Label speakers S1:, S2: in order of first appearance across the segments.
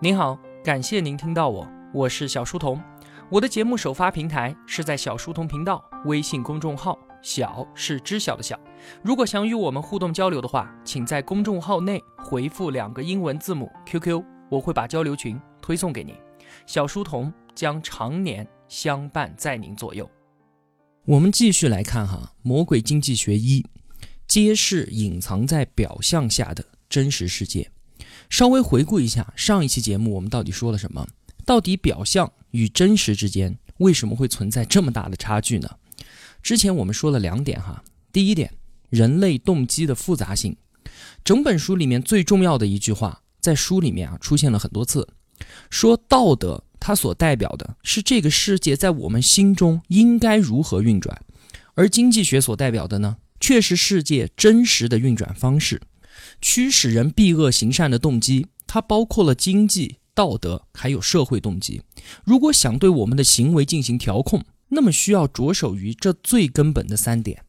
S1: 您好，感谢您听到我，我是小书童。我的节目首发平台是在小书童频道微信公众号，小是知晓的小。如果想与我们互动交流的话，请在公众号内回复两个英文字母 QQ，我会把交流群推送给您。小书童将常年相伴在您左右。我们继续来看哈，《魔鬼经济学一》，揭示隐藏在表象下的真实世界。稍微回顾一下上一期节目，我们到底说了什么？到底表象与真实之间为什么会存在这么大的差距呢？之前我们说了两点哈。第一点，人类动机的复杂性。整本书里面最重要的一句话，在书里面啊出现了很多次，说道德它所代表的是这个世界在我们心中应该如何运转，而经济学所代表的呢，却是世界真实的运转方式。驱使人避恶行善的动机，它包括了经济、道德，还有社会动机。如果想对我们的行为进行调控，那么需要着手于这最根本的三点。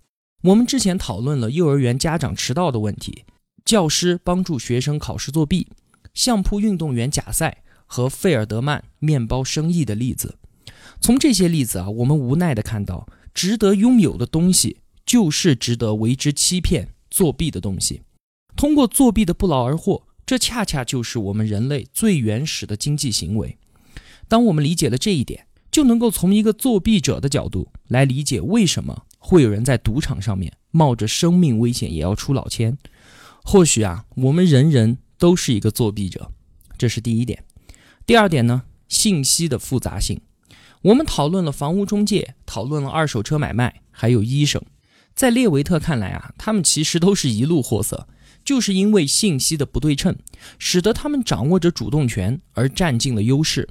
S1: 我们之前讨论了幼儿园家长迟到的问题，教师帮助学生考试作弊，相扑运动员假赛和费尔德曼面包生意的例子。从这些例子啊，我们无奈地看到，值得拥有的东西，就是值得为之欺骗、作弊的东西。通过作弊的不劳而获，这恰恰就是我们人类最原始的经济行为。当我们理解了这一点，就能够从一个作弊者的角度来理解为什么会有人在赌场上面冒着生命危险也要出老千。或许啊，我们人人都是一个作弊者，这是第一点。第二点呢，信息的复杂性。我们讨论了房屋中介，讨论了二手车买卖，还有医生。在列维特看来啊，他们其实都是一路货色。就是因为信息的不对称，使得他们掌握着主动权而占尽了优势。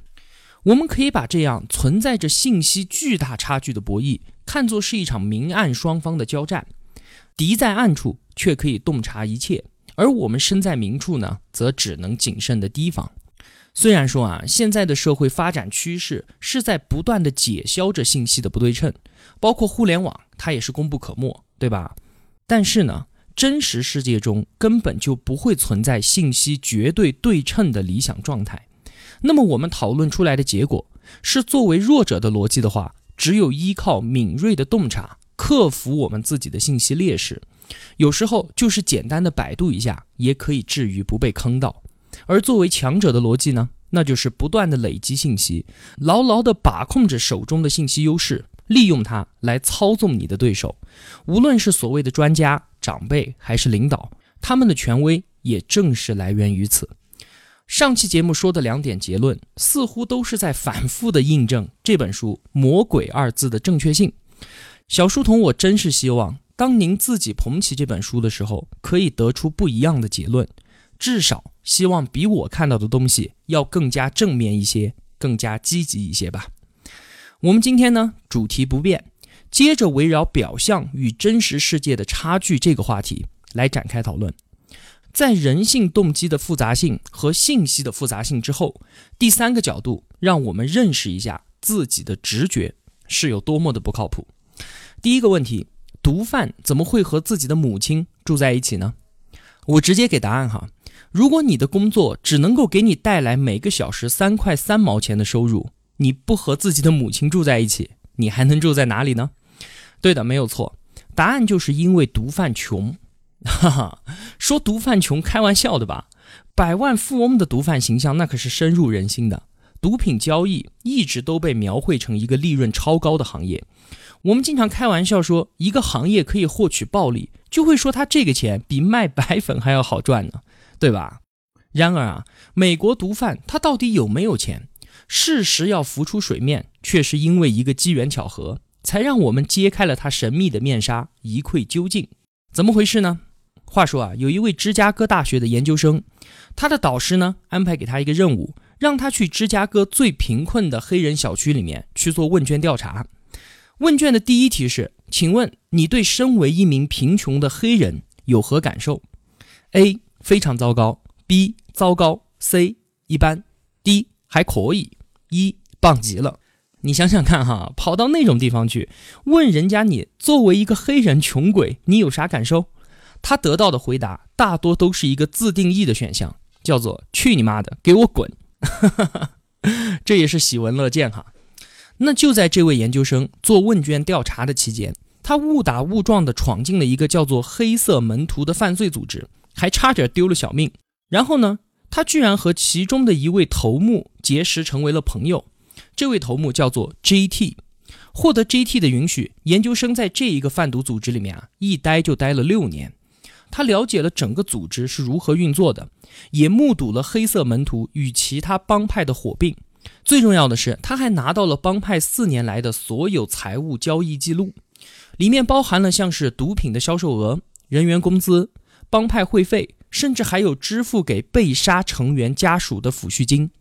S1: 我们可以把这样存在着信息巨大差距的博弈看作是一场明暗双方的交战。敌在暗处却可以洞察一切，而我们身在明处呢，则只能谨慎的提防。虽然说啊，现在的社会发展趋势是在不断的解消着信息的不对称，包括互联网，它也是功不可没，对吧？但是呢？真实世界中根本就不会存在信息绝对对称的理想状态。那么我们讨论出来的结果是，作为弱者的逻辑的话，只有依靠敏锐的洞察，克服我们自己的信息劣势。有时候就是简单的百度一下，也可以至于不被坑到。而作为强者的逻辑呢，那就是不断的累积信息，牢牢地把控着手中的信息优势，利用它来操纵你的对手。无论是所谓的专家。长辈还是领导，他们的权威也正是来源于此。上期节目说的两点结论，似乎都是在反复的印证这本书“魔鬼”二字的正确性。小书童，我真是希望，当您自己捧起这本书的时候，可以得出不一样的结论，至少希望比我看到的东西要更加正面一些，更加积极一些吧。我们今天呢，主题不变。接着围绕表象与真实世界的差距这个话题来展开讨论，在人性动机的复杂性和信息的复杂性之后，第三个角度让我们认识一下自己的直觉是有多么的不靠谱。第一个问题，毒贩怎么会和自己的母亲住在一起呢？我直接给答案哈，如果你的工作只能够给你带来每个小时三块三毛钱的收入，你不和自己的母亲住在一起，你还能住在哪里呢？对的，没有错，答案就是因为毒贩穷，哈哈，说毒贩穷，开玩笑的吧？百万富翁的毒贩形象那可是深入人心的。毒品交易一直都被描绘成一个利润超高的行业，我们经常开玩笑说，一个行业可以获取暴利，就会说他这个钱比卖白粉还要好赚呢，对吧？然而啊，美国毒贩他到底有没有钱？事实要浮出水面，却是因为一个机缘巧合。才让我们揭开了他神秘的面纱，一窥究竟。怎么回事呢？话说啊，有一位芝加哥大学的研究生，他的导师呢安排给他一个任务，让他去芝加哥最贫困的黑人小区里面去做问卷调查。问卷的第一题是：请问你对身为一名贫穷的黑人有何感受？A 非常糟糕，B 糟糕，C 一般，D 还可以，E 棒极了。你想想看哈，跑到那种地方去问人家，你作为一个黑人穷鬼，你有啥感受？他得到的回答大多都是一个自定义的选项，叫做“去你妈的，给我滚”，这也是喜闻乐见哈。那就在这位研究生做问卷调查的期间，他误打误撞地闯进了一个叫做“黑色门徒”的犯罪组织，还差点丢了小命。然后呢，他居然和其中的一位头目结识，成为了朋友。这位头目叫做 J.T。获得 J.T 的允许，研究生在这一个贩毒组织里面啊，一待就待了六年。他了解了整个组织是如何运作的，也目睹了黑色门徒与其他帮派的火并。最重要的是，他还拿到了帮派四年来的所有财务交易记录，里面包含了像是毒品的销售额、人员工资、帮派会费，甚至还有支付给被杀成员家属的抚恤金。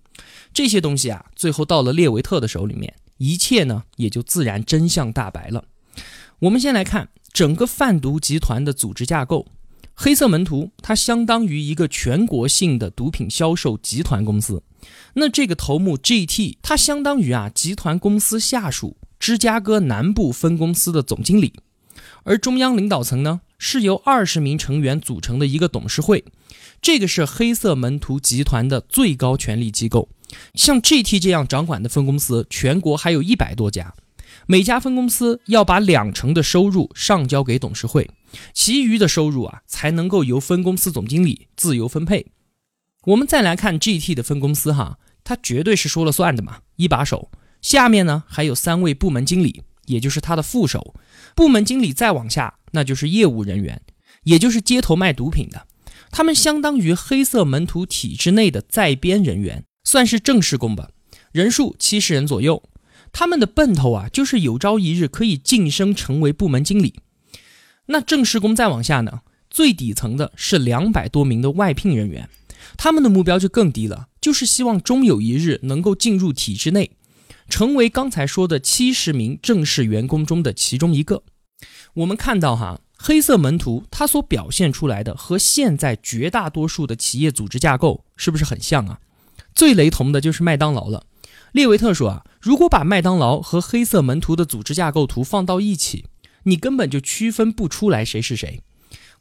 S1: 这些东西啊，最后到了列维特的手里面，一切呢也就自然真相大白了。我们先来看整个贩毒集团的组织架构。黑色门徒，它相当于一个全国性的毒品销售集团公司。那这个头目 G.T，它相当于啊集团公司下属芝加哥南部分公司的总经理。而中央领导层呢，是由二十名成员组成的一个董事会。这个是黑色门徒集团的最高权力机构。像 G.T 这样掌管的分公司，全国还有一百多家。每家分公司要把两成的收入上交给董事会。其余的收入啊，才能够由分公司总经理自由分配。我们再来看 GT 的分公司哈，它绝对是说了算的嘛，一把手。下面呢还有三位部门经理，也就是他的副手。部门经理再往下，那就是业务人员，也就是街头卖毒品的。他们相当于黑色门徒体制内的在编人员，算是正式工吧，人数七十人左右。他们的奔头啊，就是有朝一日可以晋升成为部门经理。那正式工再往下呢？最底层的是两百多名的外聘人员，他们的目标就更低了，就是希望终有一日能够进入体制内，成为刚才说的七十名正式员工中的其中一个。我们看到哈，黑色门徒他所表现出来的和现在绝大多数的企业组织架构是不是很像啊？最雷同的就是麦当劳了。列维特说啊，如果把麦当劳和黑色门徒的组织架构图放到一起。你根本就区分不出来谁是谁。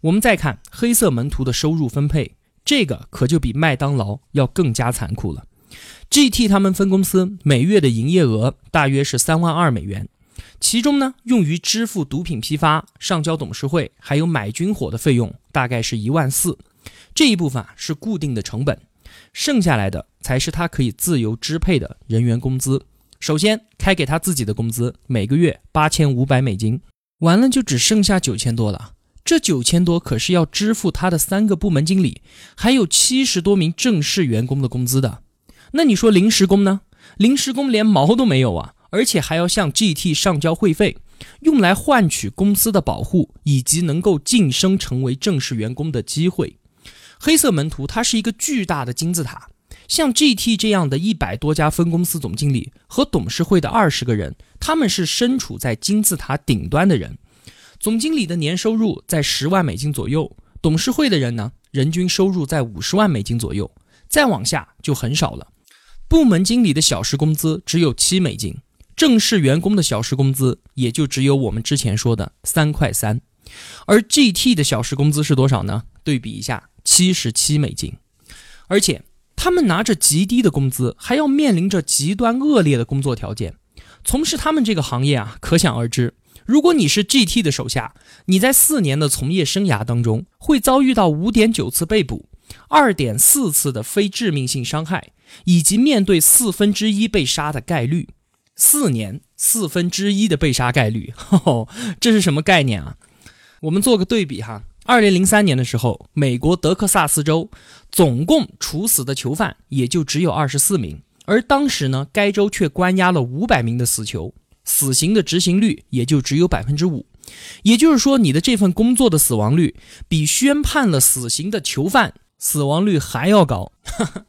S1: 我们再看黑色门徒的收入分配，这个可就比麦当劳要更加残酷了。GT 他们分公司每月的营业额大约是三万二美元，其中呢用于支付毒品批发、上交董事会还有买军火的费用大概是一万四，这一部分是固定的成本，剩下来的才是他可以自由支配的人员工资。首先开给他自己的工资，每个月八千五百美金。完了就只剩下九千多了，这九千多可是要支付他的三个部门经理，还有七十多名正式员工的工资的。那你说临时工呢？临时工连毛都没有啊，而且还要向 GT 上交会费，用来换取公司的保护以及能够晋升成为正式员工的机会。黑色门徒它是一个巨大的金字塔。像 GT 这样的一百多家分公司总经理和董事会的二十个人，他们是身处在金字塔顶端的人。总经理的年收入在十万美金左右，董事会的人呢，人均收入在五十万美金左右。再往下就很少了。部门经理的小时工资只有七美金，正式员工的小时工资也就只有我们之前说的三块三。而 GT 的小时工资是多少呢？对比一下，七十七美金，而且。他们拿着极低的工资，还要面临着极端恶劣的工作条件。从事他们这个行业啊，可想而知。如果你是 GT 的手下，你在四年的从业生涯当中，会遭遇到五点九次被捕，二点四次的非致命性伤害，以及面对四分之一被杀的概率。四年四分之一的被杀概率，这是什么概念啊？我们做个对比哈。二零零三年的时候，美国德克萨斯州总共处死的囚犯也就只有二十四名，而当时呢，该州却关押了五百名的死囚，死刑的执行率也就只有百分之五。也就是说，你的这份工作的死亡率比宣判了死刑的囚犯死亡率还要高。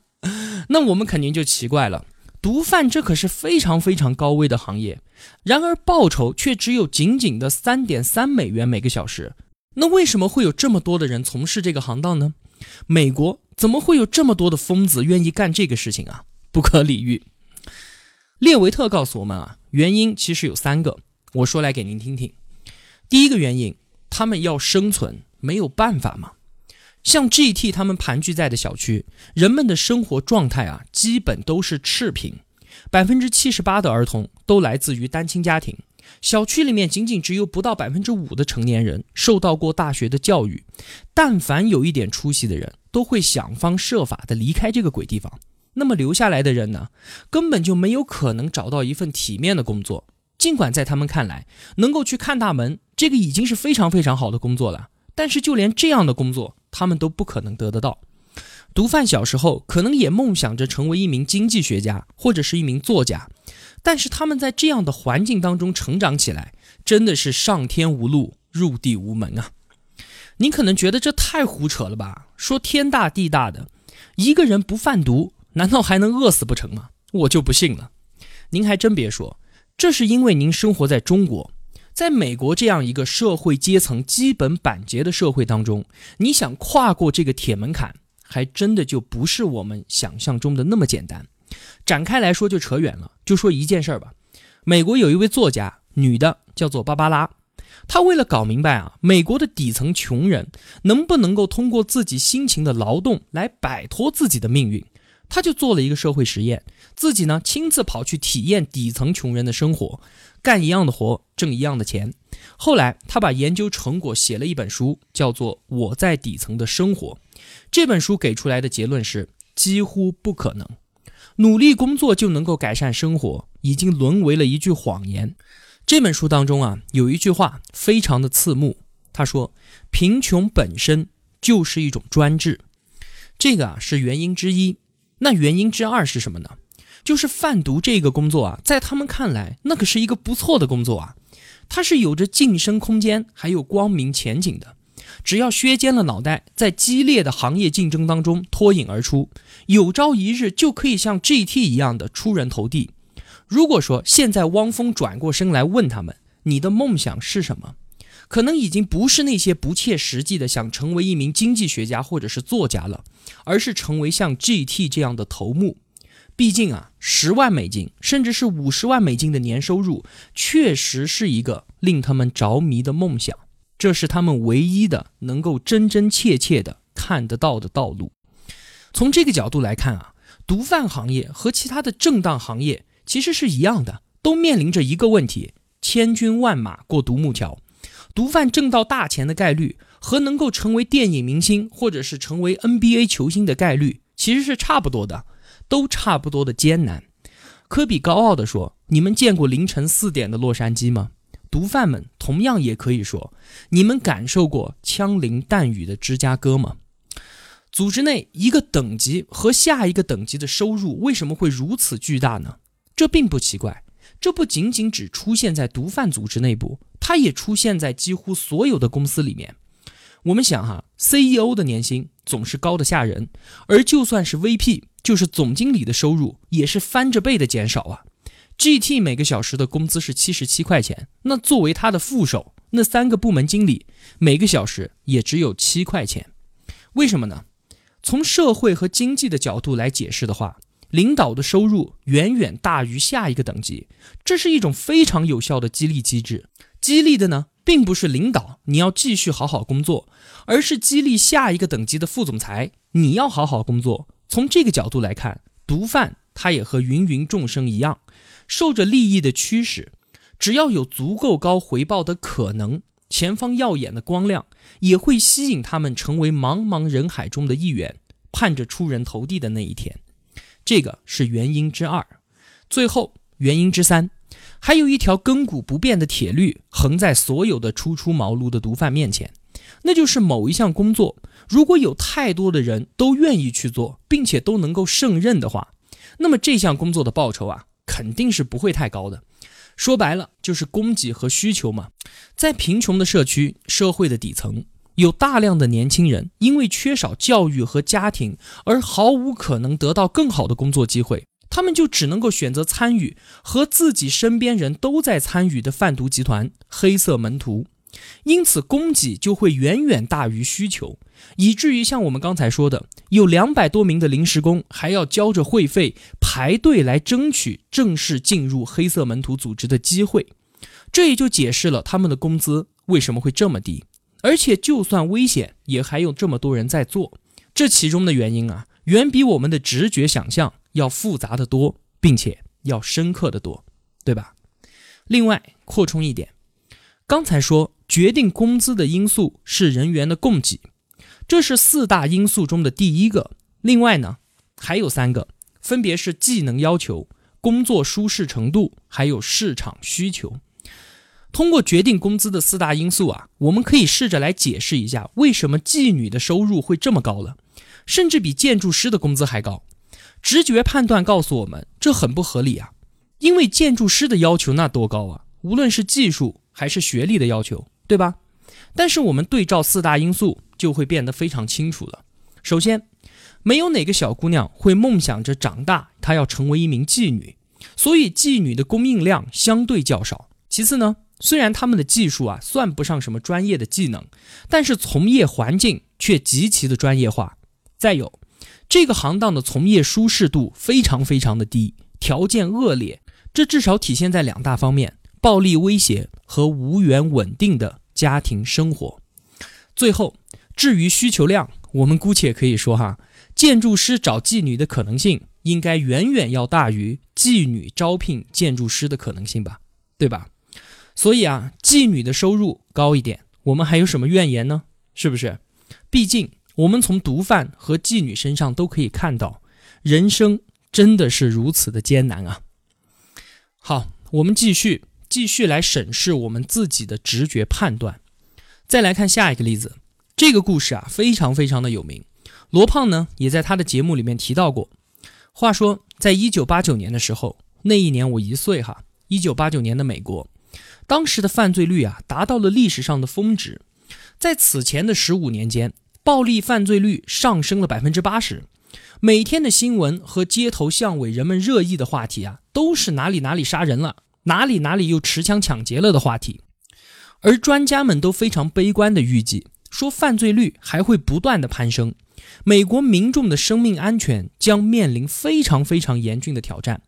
S1: 那我们肯定就奇怪了，毒贩这可是非常非常高危的行业，然而报酬却只有仅仅的三点三美元每个小时。那为什么会有这么多的人从事这个行当呢？美国怎么会有这么多的疯子愿意干这个事情啊？不可理喻。列维特告诉我们啊，原因其实有三个，我说来给您听听。第一个原因，他们要生存，没有办法嘛。像 GT 他们盘踞在的小区，人们的生活状态啊，基本都是赤贫，百分之七十八的儿童都来自于单亲家庭。小区里面仅仅只有不到百分之五的成年人受到过大学的教育，但凡有一点出息的人，都会想方设法的离开这个鬼地方。那么留下来的人呢，根本就没有可能找到一份体面的工作。尽管在他们看来，能够去看大门，这个已经是非常非常好的工作了，但是就连这样的工作，他们都不可能得得到。毒贩小时候可能也梦想着成为一名经济学家或者是一名作家。但是他们在这样的环境当中成长起来，真的是上天无路，入地无门啊！您可能觉得这太胡扯了吧？说天大地大的，一个人不贩毒，难道还能饿死不成吗？我就不信了。您还真别说，这是因为您生活在中国，在美国这样一个社会阶层基本板结的社会当中，你想跨过这个铁门槛，还真的就不是我们想象中的那么简单。展开来说就扯远了，就说一件事儿吧。美国有一位作家，女的叫做芭芭拉，她为了搞明白啊，美国的底层穷人能不能够通过自己辛勤的劳动来摆脱自己的命运，她就做了一个社会实验，自己呢亲自跑去体验底层穷人的生活，干一样的活挣一样的钱。后来她把研究成果写了一本书，叫做《我在底层的生活》。这本书给出来的结论是几乎不可能。努力工作就能够改善生活，已经沦为了一句谎言。这本书当中啊，有一句话非常的刺目，他说：“贫穷本身就是一种专制。”这个啊是原因之一。那原因之二是什么呢？就是贩毒这个工作啊，在他们看来，那可是一个不错的工作啊，它是有着晋升空间，还有光明前景的。只要削尖了脑袋，在激烈的行业竞争当中脱颖而出，有朝一日就可以像 GT 一样的出人头地。如果说现在汪峰转过身来问他们：“你的梦想是什么？”可能已经不是那些不切实际的想成为一名经济学家或者是作家了，而是成为像 GT 这样的头目。毕竟啊，十万美金甚至是五十万美金的年收入，确实是一个令他们着迷的梦想。这是他们唯一的能够真真切切的看得到的道路。从这个角度来看啊，毒贩行业和其他的正当行业其实是一样的，都面临着一个问题：千军万马过独木桥。毒贩挣到大钱的概率和能够成为电影明星或者是成为 NBA 球星的概率其实是差不多的，都差不多的艰难。科比高傲地说：“你们见过凌晨四点的洛杉矶吗？”毒贩们同样也可以说：“你们感受过枪林弹雨的芝加哥吗？”组织内一个等级和下一个等级的收入为什么会如此巨大呢？这并不奇怪，这不仅仅只出现在毒贩组织内部，它也出现在几乎所有的公司里面。我们想哈，CEO 的年薪总是高的吓人，而就算是 VP，就是总经理的收入也是翻着倍的减少啊。GT 每个小时的工资是七十七块钱，那作为他的副手，那三个部门经理每个小时也只有七块钱，为什么呢？从社会和经济的角度来解释的话，领导的收入远远大于下一个等级，这是一种非常有效的激励机制。激励的呢，并不是领导你要继续好好工作，而是激励下一个等级的副总裁你要好好工作。从这个角度来看，毒贩他也和芸芸众生一样。受着利益的驱使，只要有足够高回报的可能，前方耀眼的光亮也会吸引他们成为茫茫人海中的一员，盼着出人头地的那一天。这个是原因之二。最后，原因之三，还有一条亘古不变的铁律横在所有的初出茅庐的毒贩面前，那就是某一项工作，如果有太多的人都愿意去做，并且都能够胜任的话，那么这项工作的报酬啊。肯定是不会太高的，说白了就是供给和需求嘛。在贫穷的社区、社会的底层，有大量的年轻人因为缺少教育和家庭，而毫无可能得到更好的工作机会，他们就只能够选择参与和自己身边人都在参与的贩毒集团——黑色门徒。因此，供给就会远远大于需求，以至于像我们刚才说的，有两百多名的临时工还要交着会费排队来争取正式进入黑色门徒组织的机会。这也就解释了他们的工资为什么会这么低，而且就算危险，也还有这么多人在做。这其中的原因啊，远比我们的直觉想象要复杂的多，并且要深刻的多，对吧？另外，扩充一点，刚才说决定工资的因素是人员的供给，这是四大因素中的第一个。另外呢，还有三个，分别是技能要求、工作舒适程度，还有市场需求。通过决定工资的四大因素啊，我们可以试着来解释一下，为什么妓女的收入会这么高了，甚至比建筑师的工资还高。直觉判断告诉我们，这很不合理啊，因为建筑师的要求那多高啊，无论是技术还是学历的要求，对吧？但是我们对照四大因素，就会变得非常清楚了。首先，没有哪个小姑娘会梦想着长大她要成为一名妓女，所以妓女的供应量相对较少。其次呢？虽然他们的技术啊算不上什么专业的技能，但是从业环境却极其的专业化。再有，这个行当的从业舒适度非常非常的低，条件恶劣。这至少体现在两大方面：暴力威胁和无缘稳定的家庭生活。最后，至于需求量，我们姑且可以说哈，建筑师找妓女的可能性应该远远要大于妓女招聘建筑师的可能性吧？对吧？所以啊，妓女的收入高一点，我们还有什么怨言呢？是不是？毕竟我们从毒贩和妓女身上都可以看到，人生真的是如此的艰难啊。好，我们继续继续来审视我们自己的直觉判断。再来看下一个例子，这个故事啊非常非常的有名，罗胖呢也在他的节目里面提到过。话说，在一九八九年的时候，那一年我一岁哈，一九八九年的美国。当时的犯罪率啊，达到了历史上的峰值。在此前的十五年间，暴力犯罪率上升了百分之八十。每天的新闻和街头巷尾人们热议的话题啊，都是哪里哪里杀人了，哪里哪里又持枪抢劫了的话题。而专家们都非常悲观的预计，说犯罪率还会不断的攀升，美国民众的生命安全将面临非常非常严峻的挑战。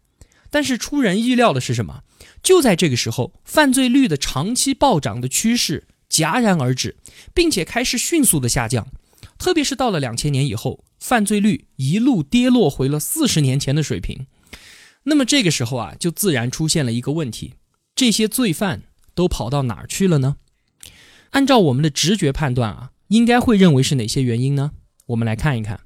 S1: 但是出人意料的是什么？就在这个时候，犯罪率的长期暴涨的趋势戛然而止，并且开始迅速的下降。特别是到了两千年以后，犯罪率一路跌落回了四十年前的水平。那么这个时候啊，就自然出现了一个问题：这些罪犯都跑到哪儿去了呢？按照我们的直觉判断啊，应该会认为是哪些原因呢？我们来看一看。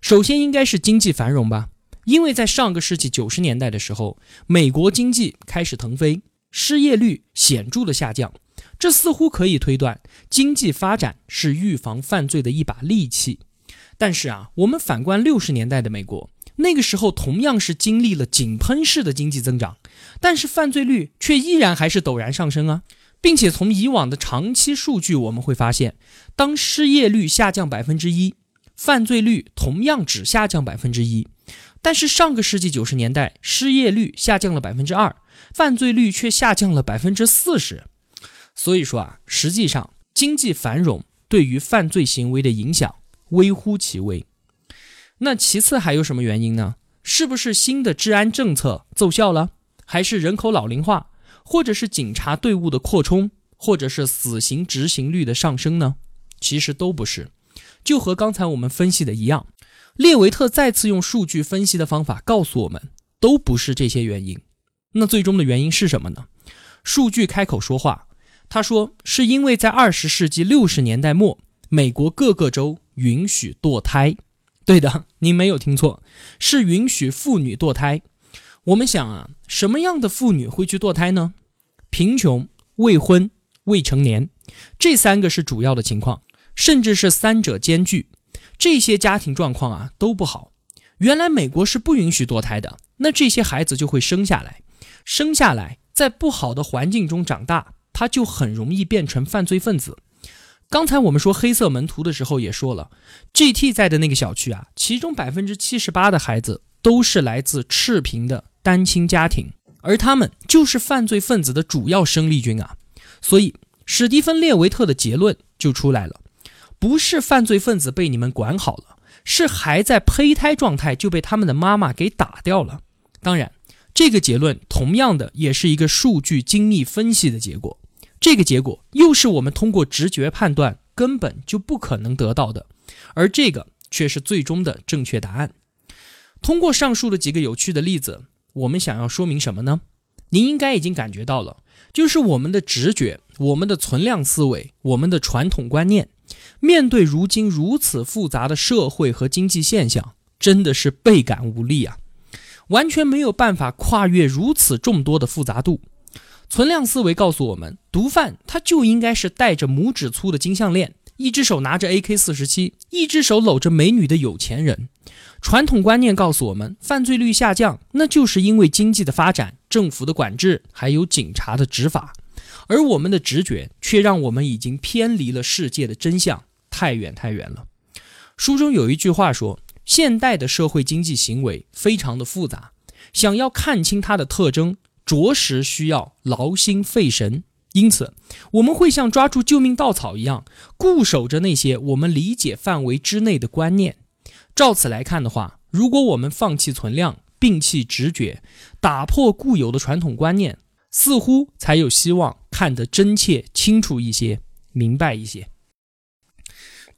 S1: 首先应该是经济繁荣吧。因为在上个世纪九十年代的时候，美国经济开始腾飞，失业率显著的下降，这似乎可以推断经济发展是预防犯罪的一把利器。但是啊，我们反观六十年代的美国，那个时候同样是经历了井喷式的经济增长，但是犯罪率却依然还是陡然上升啊，并且从以往的长期数据我们会发现，当失业率下降百分之一，犯罪率同样只下降百分之一。但是上个世纪九十年代，失业率下降了百分之二，犯罪率却下降了百分之四十。所以说啊，实际上经济繁荣对于犯罪行为的影响微乎其微。那其次还有什么原因呢？是不是新的治安政策奏效了？还是人口老龄化？或者是警察队伍的扩充？或者是死刑执行率的上升呢？其实都不是。就和刚才我们分析的一样。列维特再次用数据分析的方法告诉我们，都不是这些原因。那最终的原因是什么呢？数据开口说话，他说是因为在二十世纪六十年代末，美国各个州允许堕胎。对的，您没有听错，是允许妇女堕胎。我们想啊，什么样的妇女会去堕胎呢？贫穷、未婚、未成年，这三个是主要的情况，甚至是三者兼具。这些家庭状况啊都不好。原来美国是不允许堕胎的，那这些孩子就会生下来，生下来在不好的环境中长大，他就很容易变成犯罪分子。刚才我们说黑色门徒的时候也说了，GT 在的那个小区啊，其中百分之七十八的孩子都是来自赤贫的单亲家庭，而他们就是犯罪分子的主要生力军啊。所以史蒂芬·列维特的结论就出来了。不是犯罪分子被你们管好了，是还在胚胎状态就被他们的妈妈给打掉了。当然，这个结论同样的也是一个数据精密分析的结果。这个结果又是我们通过直觉判断根本就不可能得到的，而这个却是最终的正确答案。通过上述的几个有趣的例子，我们想要说明什么呢？您应该已经感觉到了，就是我们的直觉、我们的存量思维、我们的传统观念，面对如今如此复杂的社会和经济现象，真的是倍感无力啊！完全没有办法跨越如此众多的复杂度。存量思维告诉我们，毒贩他就应该是戴着拇指粗的金项链，一只手拿着 AK 四十七，一只手搂着美女的有钱人。传统观念告诉我们，犯罪率下降，那就是因为经济的发展、政府的管制，还有警察的执法。而我们的直觉却让我们已经偏离了世界的真相，太远太远了。书中有一句话说：“现代的社会经济行为非常的复杂，想要看清它的特征，着实需要劳心费神。因此，我们会像抓住救命稻草一样，固守着那些我们理解范围之内的观念。”照此来看的话，如果我们放弃存量，摒弃直觉，打破固有的传统观念，似乎才有希望看得真切、清楚一些、明白一些。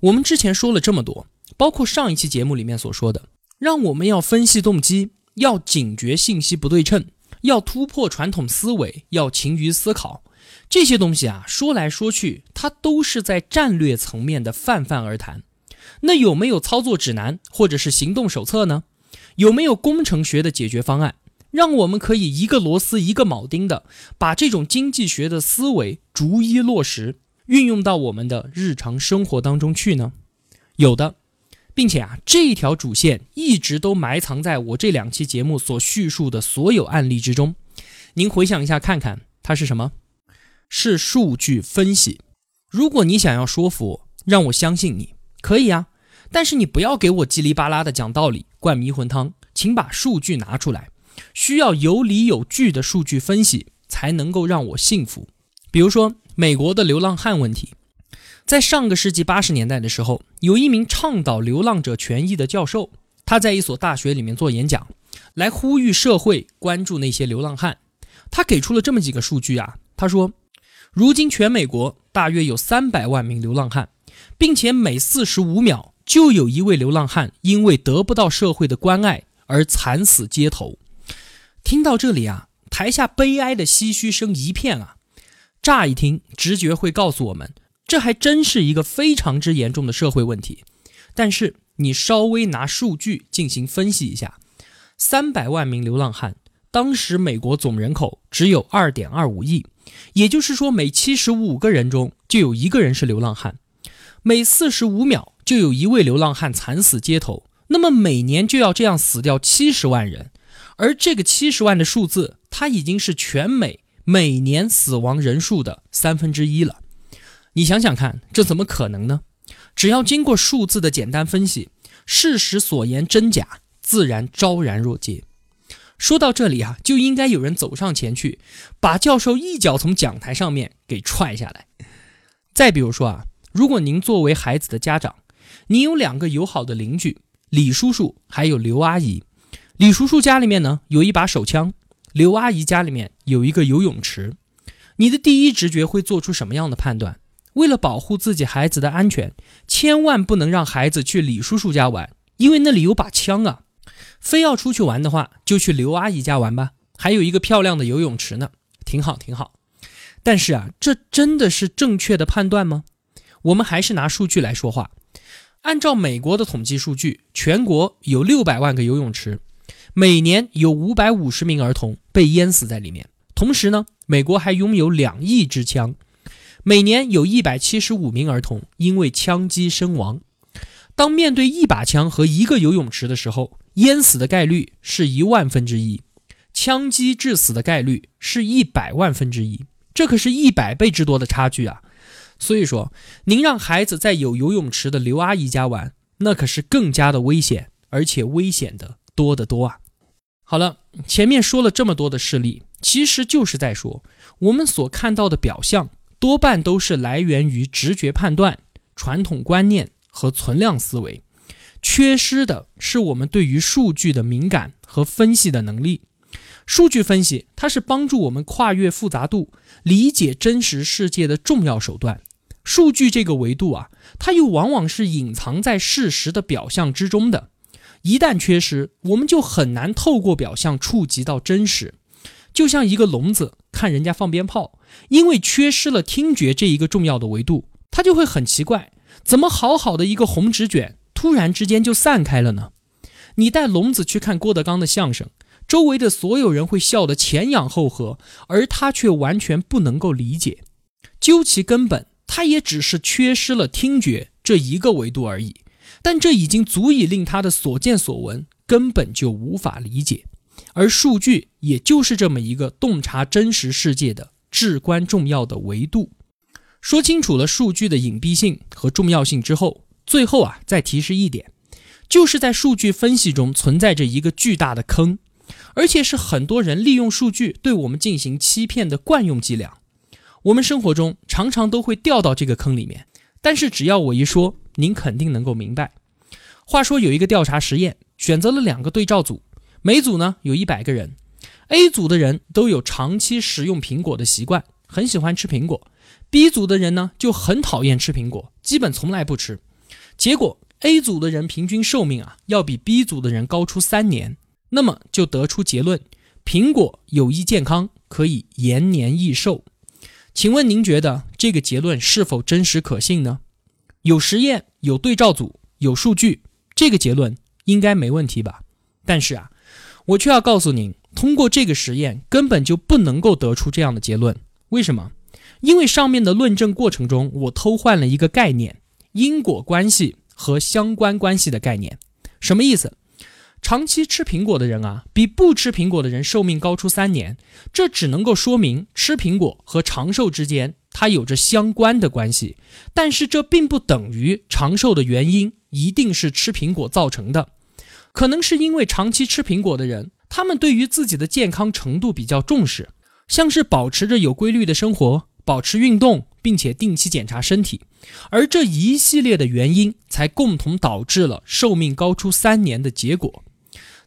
S1: 我们之前说了这么多，包括上一期节目里面所说的，让我们要分析动机，要警觉信息不对称，要突破传统思维，要勤于思考，这些东西啊，说来说去，它都是在战略层面的泛泛而谈。那有没有操作指南或者是行动手册呢？有没有工程学的解决方案，让我们可以一个螺丝一个铆钉的把这种经济学的思维逐一落实，运用到我们的日常生活当中去呢？有的，并且啊，这一条主线一直都埋藏在我这两期节目所叙述的所有案例之中。您回想一下看看，它是什么？是数据分析。如果你想要说服我，让我相信你。可以啊，但是你不要给我叽里吧啦的讲道理、灌迷魂汤，请把数据拿出来，需要有理有据的数据分析才能够让我信服。比如说美国的流浪汉问题，在上个世纪八十年代的时候，有一名倡导流浪者权益的教授，他在一所大学里面做演讲，来呼吁社会关注那些流浪汉。他给出了这么几个数据啊，他说，如今全美国大约有三百万名流浪汉。并且每四十五秒就有一位流浪汉因为得不到社会的关爱而惨死街头。听到这里啊，台下悲哀的唏嘘声一片啊。乍一听，直觉会告诉我们，这还真是一个非常之严重的社会问题。但是你稍微拿数据进行分析一下，三百万名流浪汉，当时美国总人口只有二点二五亿，也就是说每七十五个人中就有一个人是流浪汉。每四十五秒就有一位流浪汉惨死街头，那么每年就要这样死掉七十万人，而这个七十万的数字，它已经是全美每年死亡人数的三分之一了。你想想看，这怎么可能呢？只要经过数字的简单分析，事实所言真假，自然昭然若揭。说到这里啊，就应该有人走上前去，把教授一脚从讲台上面给踹下来。再比如说啊。如果您作为孩子的家长，你有两个友好的邻居李叔叔还有刘阿姨。李叔叔家里面呢有一把手枪，刘阿姨家里面有一个游泳池。你的第一直觉会做出什么样的判断？为了保护自己孩子的安全，千万不能让孩子去李叔叔家玩，因为那里有把枪啊。非要出去玩的话，就去刘阿姨家玩吧，还有一个漂亮的游泳池呢，挺好挺好。但是啊，这真的是正确的判断吗？我们还是拿数据来说话。按照美国的统计数据，全国有六百万个游泳池，每年有五百五十名儿童被淹死在里面。同时呢，美国还拥有两亿支枪，每年有一百七十五名儿童因为枪击身亡。当面对一把枪和一个游泳池的时候，淹死的概率是一万分之一，枪击致死的概率是一百万分之一，这可是一百倍之多的差距啊！所以说，您让孩子在有游泳池的刘阿姨家玩，那可是更加的危险，而且危险的多得多啊！好了，前面说了这么多的事例，其实就是在说，我们所看到的表象，多半都是来源于直觉判断、传统观念和存量思维，缺失的是我们对于数据的敏感和分析的能力。数据分析，它是帮助我们跨越复杂度、理解真实世界的重要手段。数据这个维度啊，它又往往是隐藏在事实的表象之中的。一旦缺失，我们就很难透过表象触及到真实。就像一个聋子看人家放鞭炮，因为缺失了听觉这一个重要的维度，他就会很奇怪，怎么好好的一个红纸卷，突然之间就散开了呢？你带聋子去看郭德纲的相声，周围的所有人会笑得前仰后合，而他却完全不能够理解。究其根本，他也只是缺失了听觉这一个维度而已。但这已经足以令他的所见所闻根本就无法理解。而数据也就是这么一个洞察真实世界的至关重要的维度。说清楚了数据的隐蔽性和重要性之后，最后啊再提示一点，就是在数据分析中存在着一个巨大的坑，而且是很多人利用数据对我们进行欺骗的惯用伎俩。我们生活中常常都会掉到这个坑里面，但是只要我一说，您肯定能够明白。话说有一个调查实验，选择了两个对照组。每组呢有一百个人，A 组的人都有长期食用苹果的习惯，很喜欢吃苹果；B 组的人呢就很讨厌吃苹果，基本从来不吃。结果 A 组的人平均寿命啊要比 B 组的人高出三年，那么就得出结论：苹果有益健康，可以延年益寿。请问您觉得这个结论是否真实可信呢？有实验，有对照组，有数据，这个结论应该没问题吧？但是啊。我却要告诉您，通过这个实验根本就不能够得出这样的结论。为什么？因为上面的论证过程中，我偷换了一个概念——因果关系和相关关系的概念。什么意思？长期吃苹果的人啊，比不吃苹果的人寿命高出三年。这只能够说明吃苹果和长寿之间它有着相关的关系，但是这并不等于长寿的原因一定是吃苹果造成的。可能是因为长期吃苹果的人，他们对于自己的健康程度比较重视，像是保持着有规律的生活，保持运动，并且定期检查身体，而这一系列的原因才共同导致了寿命高出三年的结果。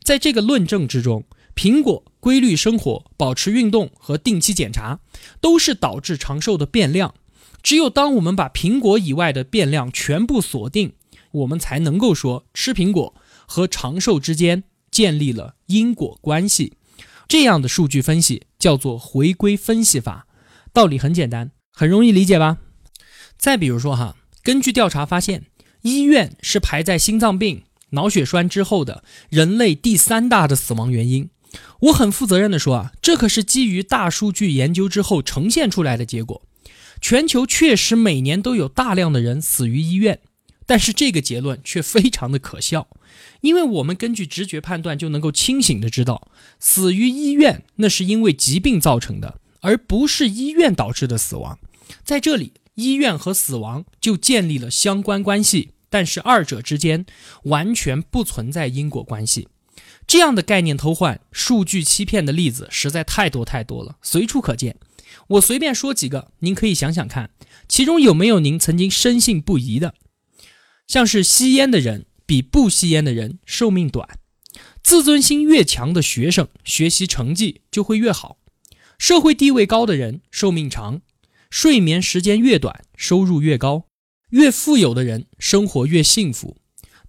S1: 在这个论证之中，苹果、规律生活、保持运动和定期检查都是导致长寿的变量。只有当我们把苹果以外的变量全部锁定，我们才能够说吃苹果。和长寿之间建立了因果关系，这样的数据分析叫做回归分析法。道理很简单，很容易理解吧？再比如说哈，根据调查发现，医院是排在心脏病、脑血栓之后的人类第三大的死亡原因。我很负责任的说啊，这可是基于大数据研究之后呈现出来的结果。全球确实每年都有大量的人死于医院。但是这个结论却非常的可笑，因为我们根据直觉判断就能够清醒的知道，死于医院那是因为疾病造成的，而不是医院导致的死亡。在这里，医院和死亡就建立了相关关系，但是二者之间完全不存在因果关系。这样的概念偷换、数据欺骗的例子实在太多太多了，随处可见。我随便说几个，您可以想想看，其中有没有您曾经深信不疑的。像是吸烟的人比不吸烟的人寿命短，自尊心越强的学生学习成绩就会越好，社会地位高的人寿命长，睡眠时间越短收入越高，越富有的人生活越幸福，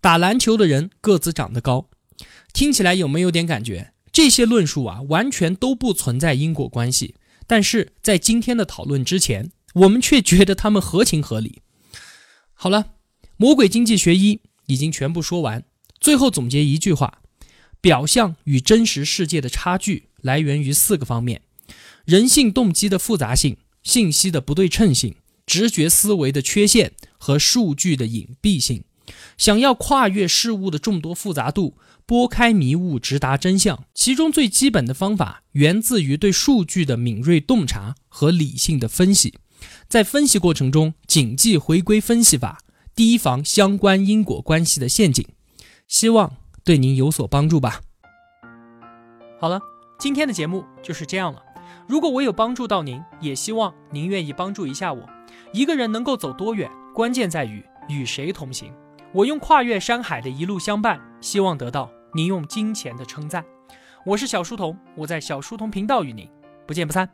S1: 打篮球的人个子长得高。听起来有没有点感觉？这些论述啊，完全都不存在因果关系，但是在今天的讨论之前，我们却觉得他们合情合理。好了。魔鬼经济学一已经全部说完，最后总结一句话：表象与真实世界的差距来源于四个方面：人性动机的复杂性、信息的不对称性、直觉思维的缺陷和数据的隐蔽性。想要跨越事物的众多复杂度，拨开迷雾，直达真相，其中最基本的方法源自于对数据的敏锐洞察和理性的分析。在分析过程中，谨记回归分析法。提防相关因果关系的陷阱，希望对您有所帮助吧。好了，今天的节目就是这样了。如果我有帮助到您，也希望您愿意帮助一下我。一个人能够走多远，关键在于与谁同行。我用跨越山海的一路相伴，希望得到您用金钱的称赞。我是小书童，我在小书童频道与您不见不散。